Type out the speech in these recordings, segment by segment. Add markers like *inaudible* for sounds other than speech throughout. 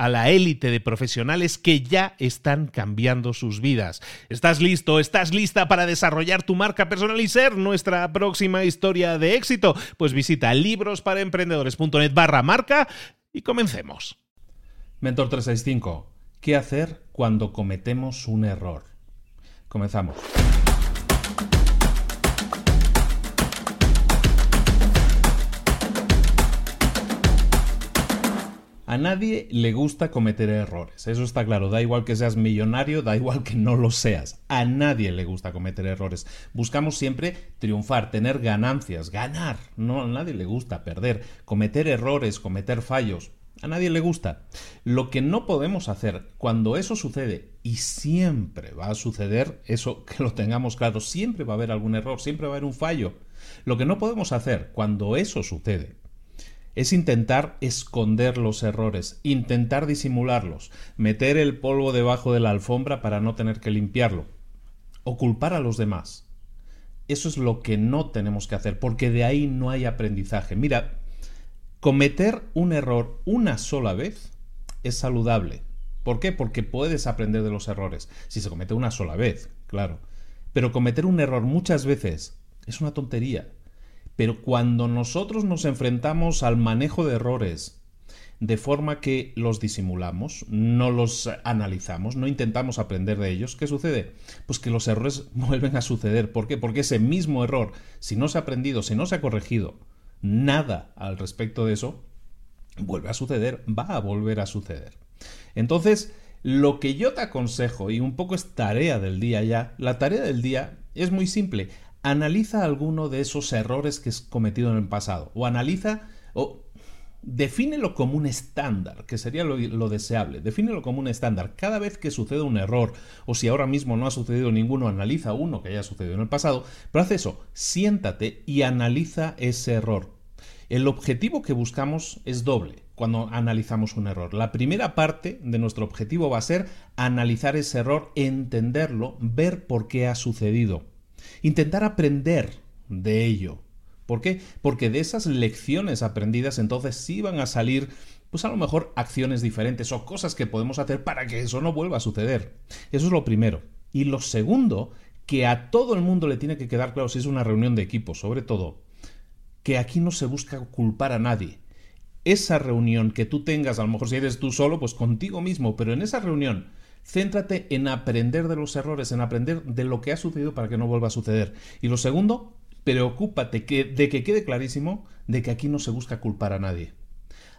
a la élite de profesionales que ya están cambiando sus vidas. ¿Estás listo? ¿Estás lista para desarrollar tu marca personal y ser nuestra próxima historia de éxito? Pues visita librosparaemprendedores.net barra marca y comencemos. Mentor 365. ¿Qué hacer cuando cometemos un error? Comenzamos. Nadie le gusta cometer errores, eso está claro, da igual que seas millonario, da igual que no lo seas, a nadie le gusta cometer errores. Buscamos siempre triunfar, tener ganancias, ganar, no a nadie le gusta perder, cometer errores, cometer fallos, a nadie le gusta. Lo que no podemos hacer cuando eso sucede, y siempre va a suceder, eso que lo tengamos claro, siempre va a haber algún error, siempre va a haber un fallo. Lo que no podemos hacer cuando eso sucede es intentar esconder los errores, intentar disimularlos, meter el polvo debajo de la alfombra para no tener que limpiarlo, o culpar a los demás. Eso es lo que no tenemos que hacer, porque de ahí no hay aprendizaje. Mira, cometer un error una sola vez es saludable. ¿Por qué? Porque puedes aprender de los errores. Si se comete una sola vez, claro. Pero cometer un error muchas veces es una tontería. Pero cuando nosotros nos enfrentamos al manejo de errores, de forma que los disimulamos, no los analizamos, no intentamos aprender de ellos, ¿qué sucede? Pues que los errores *laughs* vuelven a suceder. ¿Por qué? Porque ese mismo error, si no se ha aprendido, si no se ha corregido nada al respecto de eso, vuelve a suceder, va a volver a suceder. Entonces, lo que yo te aconsejo, y un poco es tarea del día ya, la tarea del día es muy simple analiza alguno de esos errores que has cometido en el pasado o analiza o defínelo como un estándar, que sería lo, lo, deseable. Defínelo como un estándar. Cada vez que sucede un error, o si ahora mismo no ha sucedido ninguno, analiza uno que haya sucedido en el pasado, pero haz eso, siéntate y analiza ese error. El objetivo que buscamos es doble cuando analizamos un error. La primera parte de nuestro objetivo va a ser analizar ese error, entenderlo, ver por qué ha sucedido. Intentar aprender de ello. ¿Por qué? Porque de esas lecciones aprendidas entonces sí van a salir pues a lo mejor acciones diferentes o cosas que podemos hacer para que eso no vuelva a suceder. Eso es lo primero. Y lo segundo, que a todo el mundo le tiene que quedar claro si es una reunión de equipo, sobre todo, que aquí no se busca culpar a nadie. Esa reunión que tú tengas, a lo mejor si eres tú solo, pues contigo mismo, pero en esa reunión Céntrate en aprender de los errores, en aprender de lo que ha sucedido para que no vuelva a suceder. Y lo segundo, preocúpate de que quede clarísimo de que aquí no se busca culpar a nadie.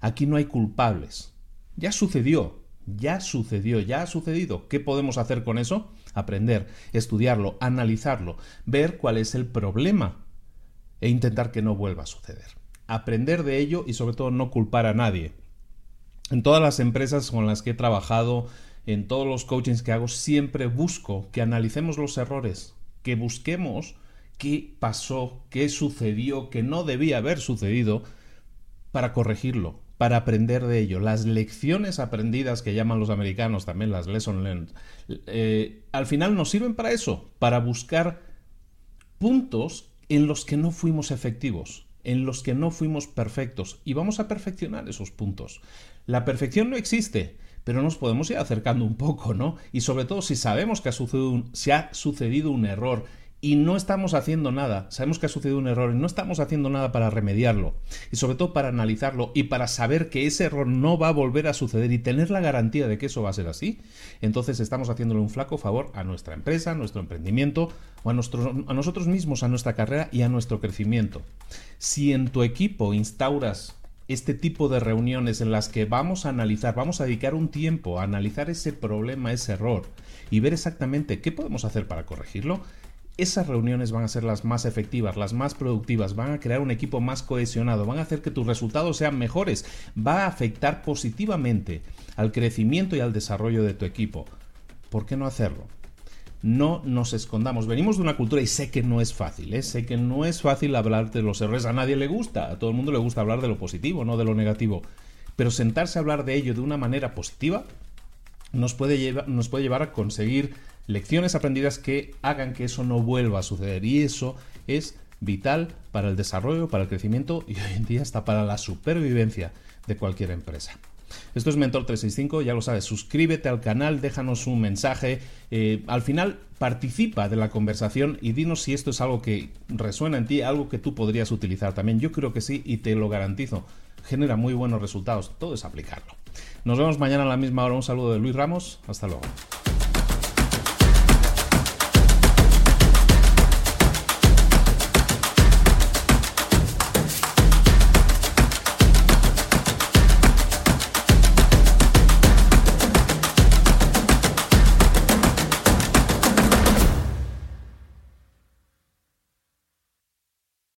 Aquí no hay culpables. Ya sucedió, ya sucedió, ya ha sucedido. ¿Qué podemos hacer con eso? Aprender, estudiarlo, analizarlo, ver cuál es el problema e intentar que no vuelva a suceder. Aprender de ello y sobre todo no culpar a nadie. En todas las empresas con las que he trabajado, en todos los coachings que hago siempre busco que analicemos los errores, que busquemos qué pasó, qué sucedió, que no debía haber sucedido, para corregirlo, para aprender de ello. Las lecciones aprendidas que llaman los americanos también las lessons learned, eh, al final nos sirven para eso, para buscar puntos en los que no fuimos efectivos, en los que no fuimos perfectos y vamos a perfeccionar esos puntos. La perfección no existe, pero nos podemos ir acercando un poco, ¿no? Y sobre todo si sabemos que ha sucedido un, ha sucedido un error y no estamos haciendo nada, sabemos que ha sucedido un error y no estamos haciendo nada para remediarlo y sobre todo para analizarlo y para saber que ese error no va a volver a suceder y tener la garantía de que eso va a ser así, entonces estamos haciéndole un flaco favor a nuestra empresa, a nuestro emprendimiento o a, a nosotros mismos, a nuestra carrera y a nuestro crecimiento. Si en tu equipo instauras este tipo de reuniones en las que vamos a analizar, vamos a dedicar un tiempo a analizar ese problema, ese error y ver exactamente qué podemos hacer para corregirlo, esas reuniones van a ser las más efectivas, las más productivas, van a crear un equipo más cohesionado, van a hacer que tus resultados sean mejores, va a afectar positivamente al crecimiento y al desarrollo de tu equipo. ¿Por qué no hacerlo? No nos escondamos. Venimos de una cultura y sé que no es fácil, ¿eh? sé que no es fácil hablar de los errores. A nadie le gusta, a todo el mundo le gusta hablar de lo positivo, no de lo negativo. Pero sentarse a hablar de ello de una manera positiva nos puede, nos puede llevar a conseguir lecciones aprendidas que hagan que eso no vuelva a suceder. Y eso es vital para el desarrollo, para el crecimiento y hoy en día hasta para la supervivencia de cualquier empresa. Esto es Mentor 365, ya lo sabes, suscríbete al canal, déjanos un mensaje, eh, al final participa de la conversación y dinos si esto es algo que resuena en ti, algo que tú podrías utilizar también. Yo creo que sí y te lo garantizo, genera muy buenos resultados, todo es aplicarlo. Nos vemos mañana a la misma hora, un saludo de Luis Ramos, hasta luego.